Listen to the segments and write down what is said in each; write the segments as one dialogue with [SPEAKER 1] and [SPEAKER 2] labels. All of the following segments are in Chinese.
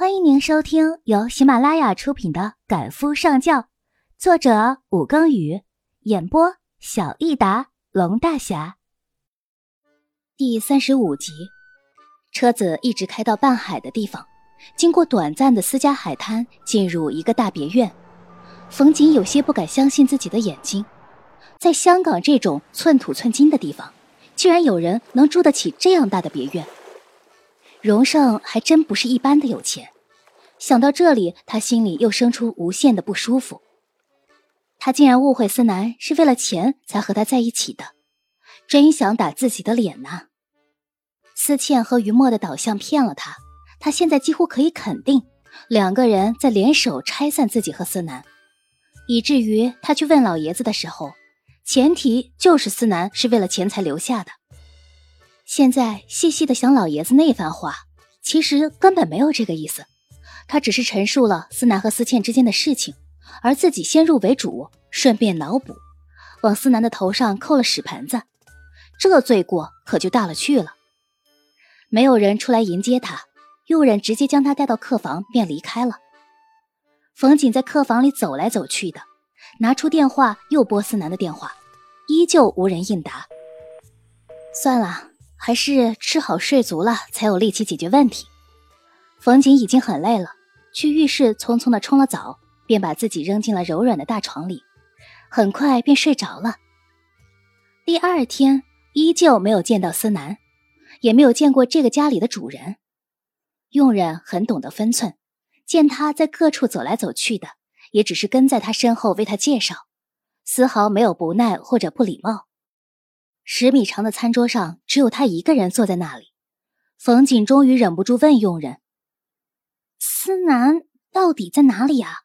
[SPEAKER 1] 欢迎您收听由喜马拉雅出品的《赶夫上轿》，作者武庚宇，演播小益达龙大侠。第三十五集，车子一直开到半海的地方，经过短暂的私家海滩，进入一个大别院。冯锦有些不敢相信自己的眼睛，在香港这种寸土寸金的地方，居然有人能住得起这样大的别院。荣盛还真不是一般的有钱，想到这里，他心里又生出无限的不舒服。他竟然误会思南是为了钱才和他在一起的，真想打自己的脸呐！思倩和于墨的导向骗了他，他现在几乎可以肯定，两个人在联手拆散自己和思南，以至于他去问老爷子的时候，前提就是思南是为了钱才留下的。现在细细的想，老爷子那番话，其实根本没有这个意思。他只是陈述了思南和思倩之间的事情，而自己先入为主，顺便脑补，往思南的头上扣了屎盆子，这罪过可就大了去了。没有人出来迎接他，佣人直接将他带到客房便离开了。冯锦在客房里走来走去的，拿出电话又拨思南的电话，依旧无人应答。算了。还是吃好睡足了，才有力气解决问题。冯锦已经很累了，去浴室匆匆的冲了澡，便把自己扔进了柔软的大床里，很快便睡着了。第二天依旧没有见到思南，也没有见过这个家里的主人。佣人很懂得分寸，见他在各处走来走去的，也只是跟在他身后为他介绍，丝毫没有不耐或者不礼貌。十米长的餐桌上，只有他一个人坐在那里。冯锦终于忍不住问佣人：“思南到底在哪里呀？”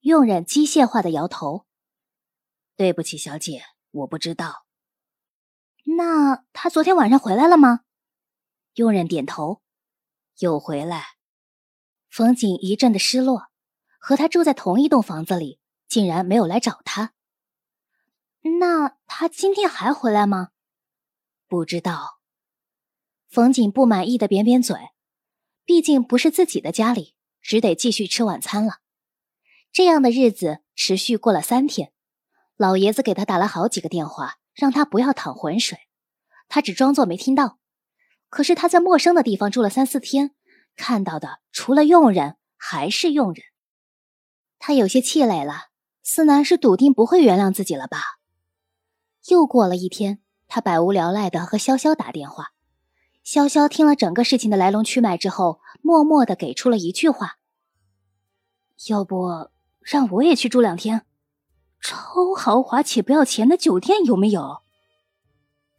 [SPEAKER 1] 佣人机械化的摇头：“
[SPEAKER 2] 对不起，小姐，我不知道。”
[SPEAKER 1] 那他昨天晚上回来了吗？
[SPEAKER 2] 佣人点头：“有回来。”
[SPEAKER 1] 冯锦一阵的失落，和他住在同一栋房子里，竟然没有来找他。那他今天还回来吗？
[SPEAKER 2] 不知道。
[SPEAKER 1] 冯锦不满意的扁扁嘴，毕竟不是自己的家里，只得继续吃晚餐了。这样的日子持续过了三天，老爷子给他打了好几个电话，让他不要淌浑水，他只装作没听到。可是他在陌生的地方住了三四天，看到的除了佣人还是佣人，他有些气馁了。思南是笃定不会原谅自己了吧？又过了一天，他百无聊赖的和潇潇打电话。潇潇听了整个事情的来龙去脉之后，默默的给出了一句话：“
[SPEAKER 3] 要不让我也去住两天，超豪华且不要钱的酒店有没有？”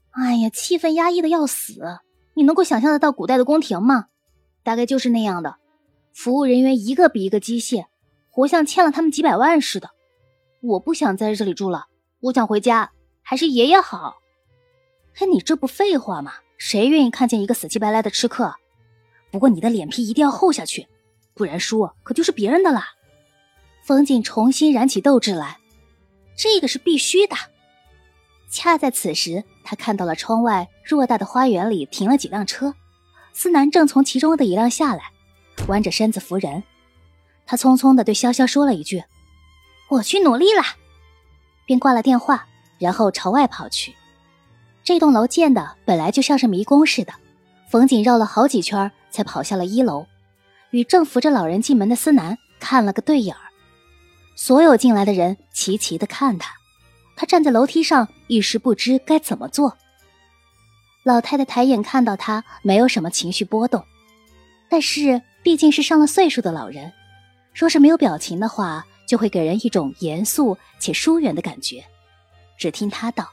[SPEAKER 1] 哎呀，气氛压抑的要死！你能够想象得到古代的宫廷吗？大概就是那样的，服务人员一个比一个机械，活像欠了他们几百万似的。我不想在这里住了，我想回家。还是爷爷好，嘿，你这不废话吗？谁愿意看见一个死乞白赖的吃客？不过你的脸皮一定要厚下去，不然输可就是别人的啦。冯锦重新燃起斗志来，这个是必须的。恰在此时，他看到了窗外偌大的花园里停了几辆车，思南正从其中的一辆下来，弯着身子扶人。他匆匆的对潇潇说了一句：“我去努力了”，便挂了电话。然后朝外跑去。这栋楼建的本来就像是迷宫似的，冯锦绕了好几圈才跑下了一楼，与正扶着老人进门的思南看了个对眼儿。所有进来的人齐齐的看他，他站在楼梯上一时不知该怎么做。老太太抬眼看到他，没有什么情绪波动，但是毕竟是上了岁数的老人，若是没有表情的话，就会给人一种严肃且疏远的感觉。只听他道：“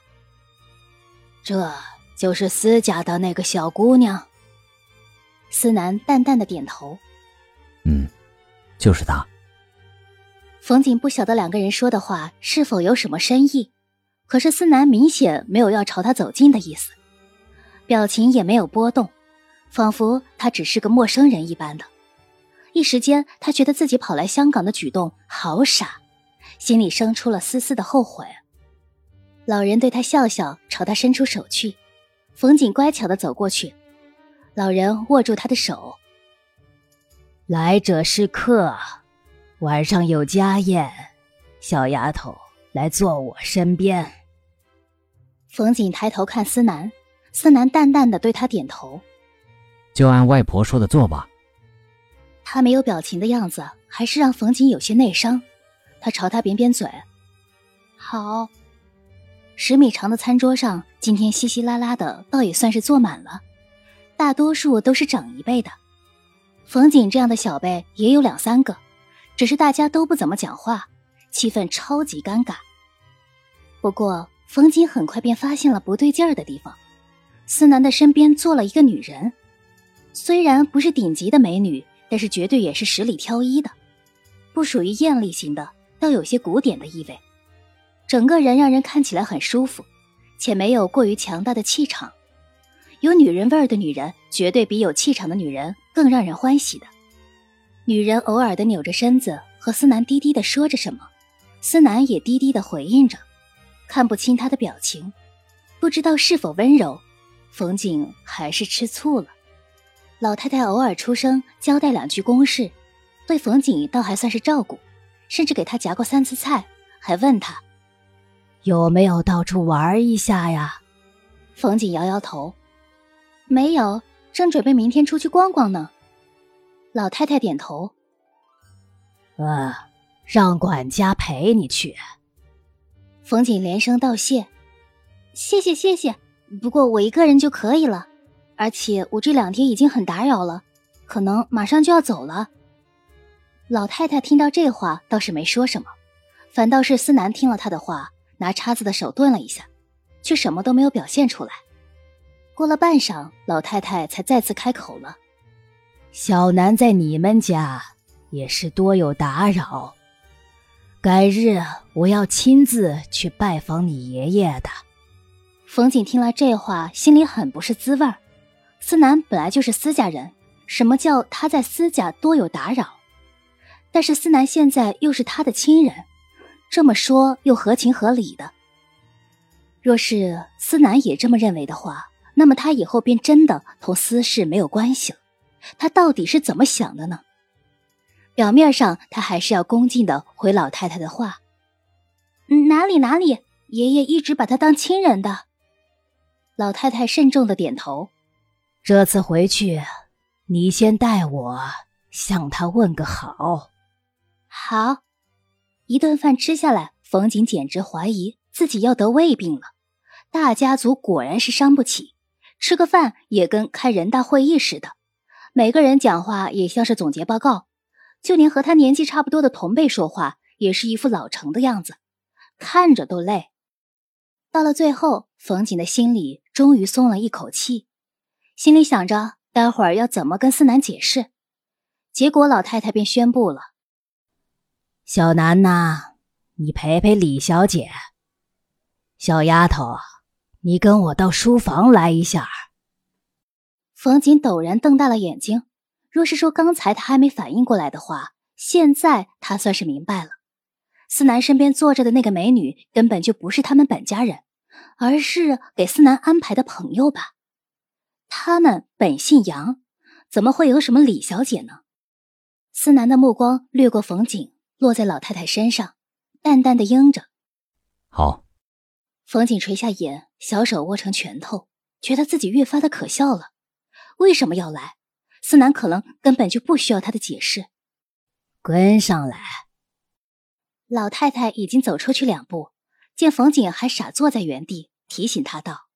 [SPEAKER 2] 这就是司家的那个小姑娘。”
[SPEAKER 1] 司南淡淡的点头：“
[SPEAKER 4] 嗯，就是她。”
[SPEAKER 1] 冯锦不晓得两个人说的话是否有什么深意，可是思南明显没有要朝他走近的意思，表情也没有波动，仿佛他只是个陌生人一般的。一时间，他觉得自己跑来香港的举动好傻，心里生出了丝丝的后悔。老人对他笑笑，朝他伸出手去。冯锦乖巧的走过去，老人握住他的手。
[SPEAKER 2] 来者是客，晚上有家宴，小丫头来坐我身边。
[SPEAKER 1] 冯锦抬头看思南，思南淡淡的对他点头，
[SPEAKER 4] 就按外婆说的做吧。
[SPEAKER 1] 他没有表情的样子，还是让冯锦有些内伤。他朝他扁扁嘴，好。十米长的餐桌上，今天稀稀拉拉的，倒也算是坐满了，大多数都是长一辈的。冯锦这样的小辈也有两三个，只是大家都不怎么讲话，气氛超级尴尬。不过。冯锦很快便发现了不对劲儿的地方，思南的身边坐了一个女人，虽然不是顶级的美女，但是绝对也是十里挑一的，不属于艳丽型的，倒有些古典的意味，整个人让人看起来很舒服，且没有过于强大的气场。有女人味儿的女人，绝对比有气场的女人更让人欢喜的。女人偶尔的扭着身子，和思南低低的说着什么，思南也低低的回应着。看不清他的表情，不知道是否温柔。冯景还是吃醋了。老太太偶尔出声交代两句公事，对冯景倒还算是照顾，甚至给他夹过三次菜，还问他
[SPEAKER 2] 有没有到处玩一下呀。
[SPEAKER 1] 冯锦摇摇头，没有，正准备明天出去逛逛呢。老太太点头，
[SPEAKER 2] 呃，让管家陪你去。
[SPEAKER 1] 冯锦连声道谢：“谢谢谢谢，不过我一个人就可以了。而且我这两天已经很打扰了，可能马上就要走了。”老太太听到这话倒是没说什么，反倒是思南听了她的话，拿叉子的手顿了一下，却什么都没有表现出来。过了半晌，老太太才再次开口了：“
[SPEAKER 2] 小南在你们家也是多有打扰。”改日我要亲自去拜访你爷爷的。
[SPEAKER 1] 冯景听了这话，心里很不是滋味儿。思南本来就是私家人，什么叫他在私家多有打扰？但是思南现在又是他的亲人，这么说又合情合理的。若是思南也这么认为的话，那么他以后便真的同私事没有关系了。他到底是怎么想的呢？表面上，他还是要恭敬的回老太太的话。哪里哪里，爷爷一直把他当亲人的。老太太慎重的点头。
[SPEAKER 2] 这次回去，你先代我向他问个好。
[SPEAKER 1] 好。一顿饭吃下来，冯景简直怀疑自己要得胃病了。大家族果然是伤不起，吃个饭也跟开人大会议似的，每个人讲话也像是总结报告。就连和他年纪差不多的同辈说话，也是一副老成的样子，看着都累。到了最后，冯锦的心里终于松了一口气，心里想着待会儿要怎么跟思南解释。结果老太太便宣布了：“
[SPEAKER 2] 小南呐，你陪陪李小姐。小丫头，你跟我到书房来一下。”
[SPEAKER 1] 冯锦陡然瞪大了眼睛。若是说刚才他还没反应过来的话，现在他算是明白了。思南身边坐着的那个美女根本就不是他们本家人，而是给思南安排的朋友吧？他们本姓杨，怎么会有什么李小姐呢？思南的目光掠过冯景，落在老太太身上，淡淡的应着：“
[SPEAKER 4] 好。”
[SPEAKER 1] 冯景垂下眼，小手握成拳头，觉得自己越发的可笑了。为什么要来？思南可能根本就不需要他的解释，
[SPEAKER 2] 跟上来。
[SPEAKER 1] 老太太已经走出去两步，见冯景还傻坐在原地，提醒他道：“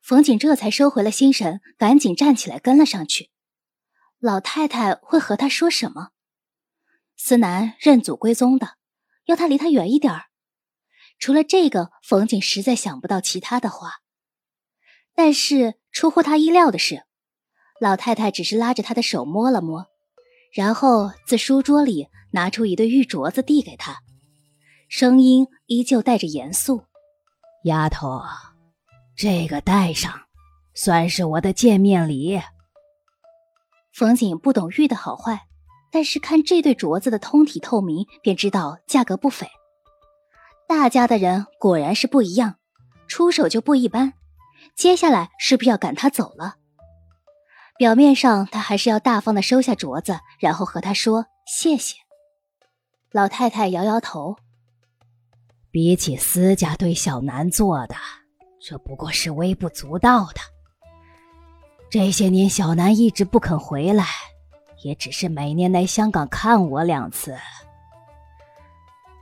[SPEAKER 1] 冯景这才收回了心神，赶紧站起来跟了上去。老太太会和他说什么？思南认祖归宗的，要他离他远一点儿。除了这个，冯景实在想不到其他的话。但是出乎他意料的是。老太太只是拉着他的手摸了摸，然后自书桌里拿出一对玉镯子递给他，声音依旧带着严肃：“
[SPEAKER 2] 丫头，这个戴上，算是我的见面礼。”
[SPEAKER 1] 冯景不懂玉的好坏，但是看这对镯子的通体透明，便知道价格不菲。大家的人果然是不一样，出手就不一般。接下来是不是要赶他走了？表面上他还是要大方的收下镯子，然后和他说谢谢。老太太摇摇头，
[SPEAKER 2] 比起私家对小南做的，这不过是微不足道的。这些年小南一直不肯回来，也只是每年来香港看我两次。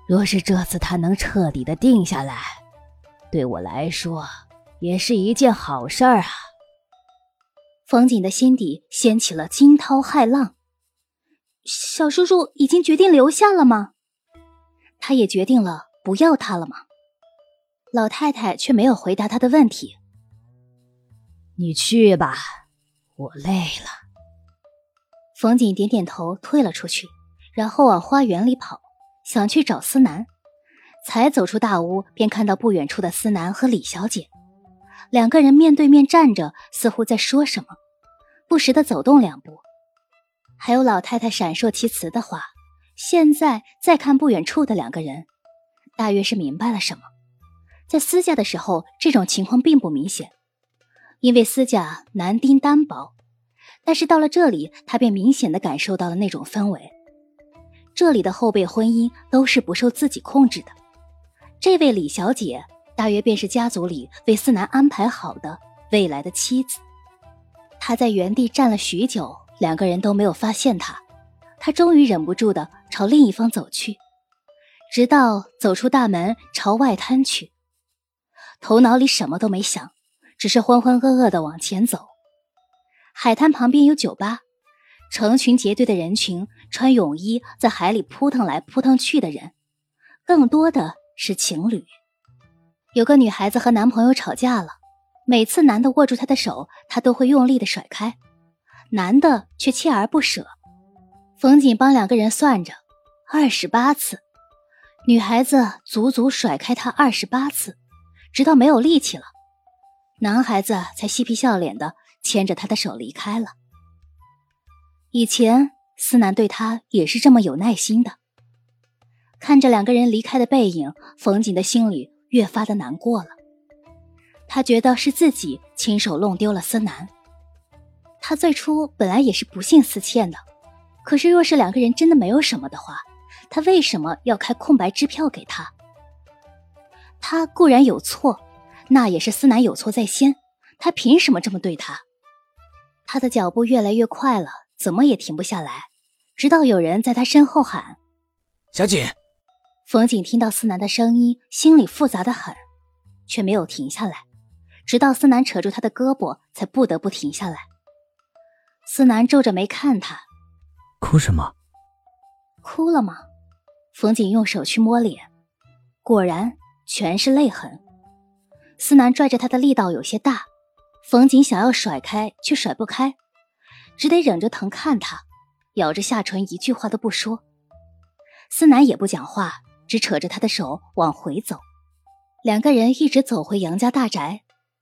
[SPEAKER 2] 若是这次他能彻底的定下来，对我来说也是一件好事儿啊。
[SPEAKER 1] 冯锦的心底掀起了惊涛骇浪。小叔叔已经决定留下了吗？他也决定了不要他了吗？老太太却没有回答他的问题。
[SPEAKER 2] 你去吧，我累了。
[SPEAKER 1] 冯锦点点头，退了出去，然后往花园里跑，想去找思南。才走出大屋，便看到不远处的思南和李小姐。两个人面对面站着，似乎在说什么，不时的走动两步。还有老太太闪烁其词的话。现在再看不远处的两个人，大约是明白了什么。在私家的时候，这种情况并不明显，因为私家男丁单薄。但是到了这里，他便明显的感受到了那种氛围。这里的后辈婚姻都是不受自己控制的。这位李小姐。大约便是家族里为思南安排好的未来的妻子。他在原地站了许久，两个人都没有发现他。他终于忍不住的朝另一方走去，直到走出大门，朝外滩去。头脑里什么都没想，只是浑浑噩噩的往前走。海滩旁边有酒吧，成群结队的人群，穿泳衣在海里扑腾来扑腾去的人，更多的是情侣。有个女孩子和男朋友吵架了，每次男的握住她的手，她都会用力的甩开，男的却锲而不舍。冯锦帮两个人算着，二十八次，女孩子足足甩开他二十八次，直到没有力气了，男孩子才嬉皮笑脸的牵着他的手离开了。以前思南对他也是这么有耐心的，看着两个人离开的背影，冯锦的心里。越发的难过了，他觉得是自己亲手弄丢了思南。他最初本来也是不信思倩的，可是若是两个人真的没有什么的话，他为什么要开空白支票给他？他固然有错，那也是思南有错在先，他凭什么这么对他？他的脚步越来越快了，怎么也停不下来，直到有人在他身后喊：“
[SPEAKER 5] 小姐。”
[SPEAKER 1] 冯景听到思南的声音，心里复杂的很，却没有停下来，直到思南扯住他的胳膊，才不得不停下来。思南皱着眉看他，
[SPEAKER 4] 哭什么？
[SPEAKER 1] 哭了吗？冯景用手去摸脸，果然全是泪痕。思南拽着他的力道有些大，冯锦想要甩开，却甩不开，只得忍着疼看他，咬着下唇，一句话都不说。思南也不讲话。只扯着他的手往回走，两个人一直走回杨家大宅。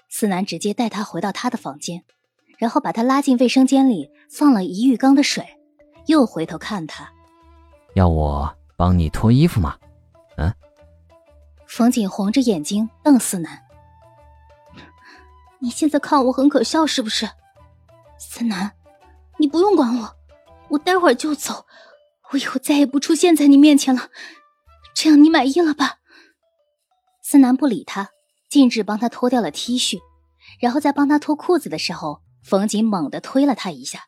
[SPEAKER 1] 思南直接带他回到他的房间，然后把他拉进卫生间里，放了一浴缸的水，又回头看他，
[SPEAKER 4] 要我帮你脱衣服吗？嗯。
[SPEAKER 1] 冯锦红着眼睛瞪思南：“你现在看我很可笑是不是？思南，你不用管我，我待会儿就走，我以后再也不出现在你面前了。”这样你满意了吧？思南不理他，径直帮他脱掉了 T 恤，然后在帮他脱裤子的时候，冯锦猛地推了他一下，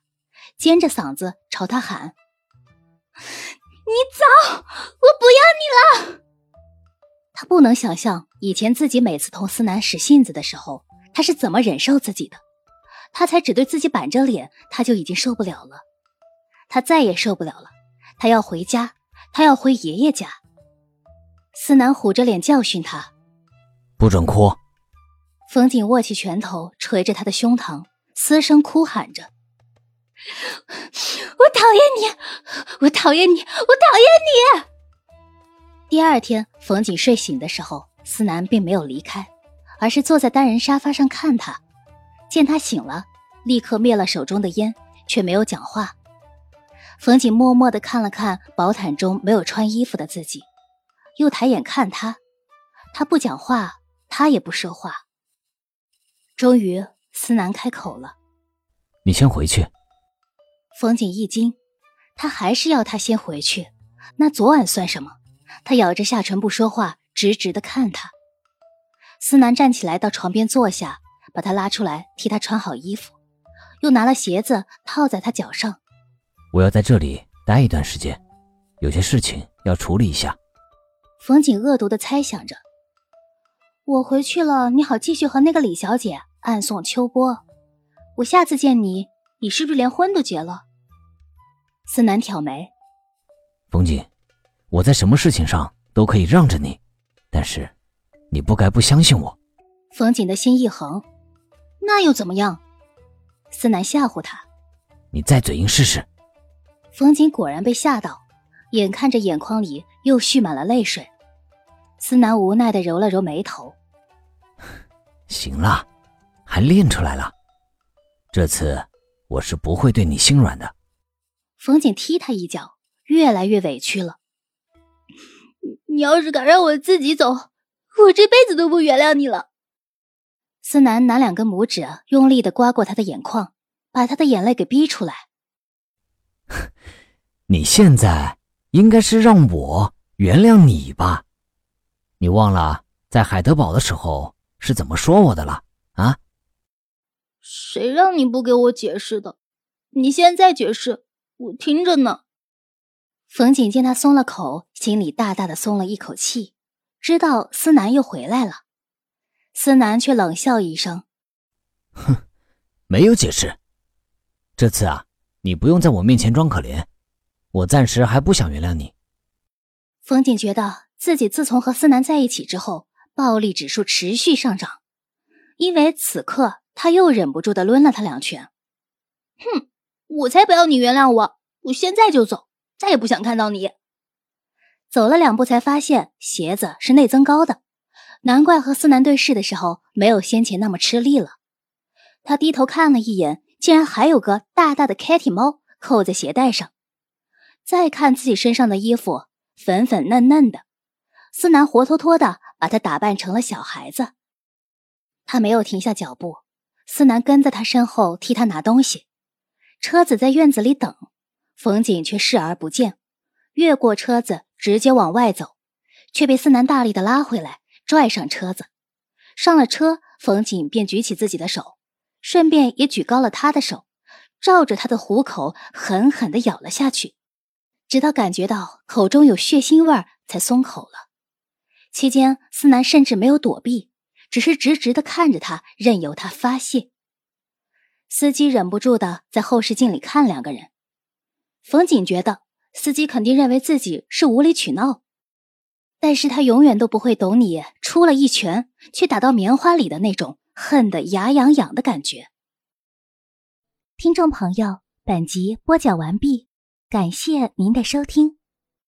[SPEAKER 1] 尖着嗓子朝他喊：“你走，我不要你了！”他不能想象以前自己每次同思南使性子的时候，他是怎么忍受自己的。他才只对自己板着脸，他就已经受不了了。他再也受不了了，他要回家，他要回爷爷家。思南虎着脸教训他：“
[SPEAKER 4] 不准哭！”
[SPEAKER 1] 冯锦握起拳头捶着他的胸膛，嘶声哭喊着：“我讨厌你！我讨厌你！我讨厌你！”第二天，冯锦睡醒的时候，思南并没有离开，而是坐在单人沙发上看他。见他醒了，立刻灭了手中的烟，却没有讲话。冯景默默的看了看薄毯中没有穿衣服的自己。又抬眼看他，他不讲话，他也不说话。终于，思南开口了：“
[SPEAKER 4] 你先回去。
[SPEAKER 1] 冯景一惊，他还是要他先回去。那昨晚算什么？他咬着下唇不说话，直直的看他。思南站起来到床边坐下，把他拉出来，替他穿好衣服，又拿了鞋子套在他脚上。
[SPEAKER 4] 我要在这里待一段时间，有些事情要处理一下。
[SPEAKER 1] 冯景恶毒的猜想着：“我回去了，你好继续和那个李小姐暗送秋波。我下次见你，你是不是连婚都结了？”思南挑眉。
[SPEAKER 4] 冯景，我在什么事情上都可以让着你，但是你不该不相信我。
[SPEAKER 1] 冯景的心一横，那又怎么样？思南吓唬他：“
[SPEAKER 4] 你再嘴硬试试。”
[SPEAKER 1] 冯景果然被吓到，眼看着眼眶里又蓄满了泪水。思南无奈的揉了揉眉头：“
[SPEAKER 4] 行了，还练出来了。这次我是不会对你心软的。”
[SPEAKER 1] 冯景踢他一脚。越来越委屈了。你要是敢让我自己走，我这辈子都不原谅你了。思南拿两根拇指用力的刮过他的眼眶，把他的眼泪给逼出来。
[SPEAKER 4] 你现在应该是让我原谅你吧？你忘了在海德堡的时候是怎么说我的了啊？
[SPEAKER 1] 谁让你不给我解释的？你现在解释，我听着呢。冯景见他松了口，心里大大的松了一口气，知道思南又回来了。思南却冷笑一声：“
[SPEAKER 4] 哼，没有解释。这次啊，你不用在我面前装可怜，我暂时还不想原谅你。”
[SPEAKER 1] 冯景觉得自己自从和思南在一起之后，暴力指数持续上涨，因为此刻他又忍不住的抡了他两拳。“哼，我才不要你原谅我，我现在就走。”再也不想看到你。走了两步，才发现鞋子是内增高的，难怪和思南对视的时候没有先前那么吃力了。他低头看了一眼，竟然还有个大大的 Kitty 猫扣在鞋带上。再看自己身上的衣服，粉粉嫩嫩的，思南活脱脱的把他打扮成了小孩子。他没有停下脚步，思南跟在他身后替他拿东西。车子在院子里等。冯景却视而不见，越过车子直接往外走，却被思南大力的拉回来，拽上车子。上了车，冯景便举起自己的手，顺便也举高了他的手，照着他的虎口狠狠的咬了下去，直到感觉到口中有血腥味才松口了。期间，思南甚至没有躲避，只是直直的看着他，任由他发泄。司机忍不住的在后视镜里看两个人。冯景觉得司机肯定认为自己是无理取闹，但是他永远都不会懂你出了一拳却打到棉花里的那种恨得牙痒痒的感觉。
[SPEAKER 6] 听众朋友，本集播讲完毕，感谢您的收听。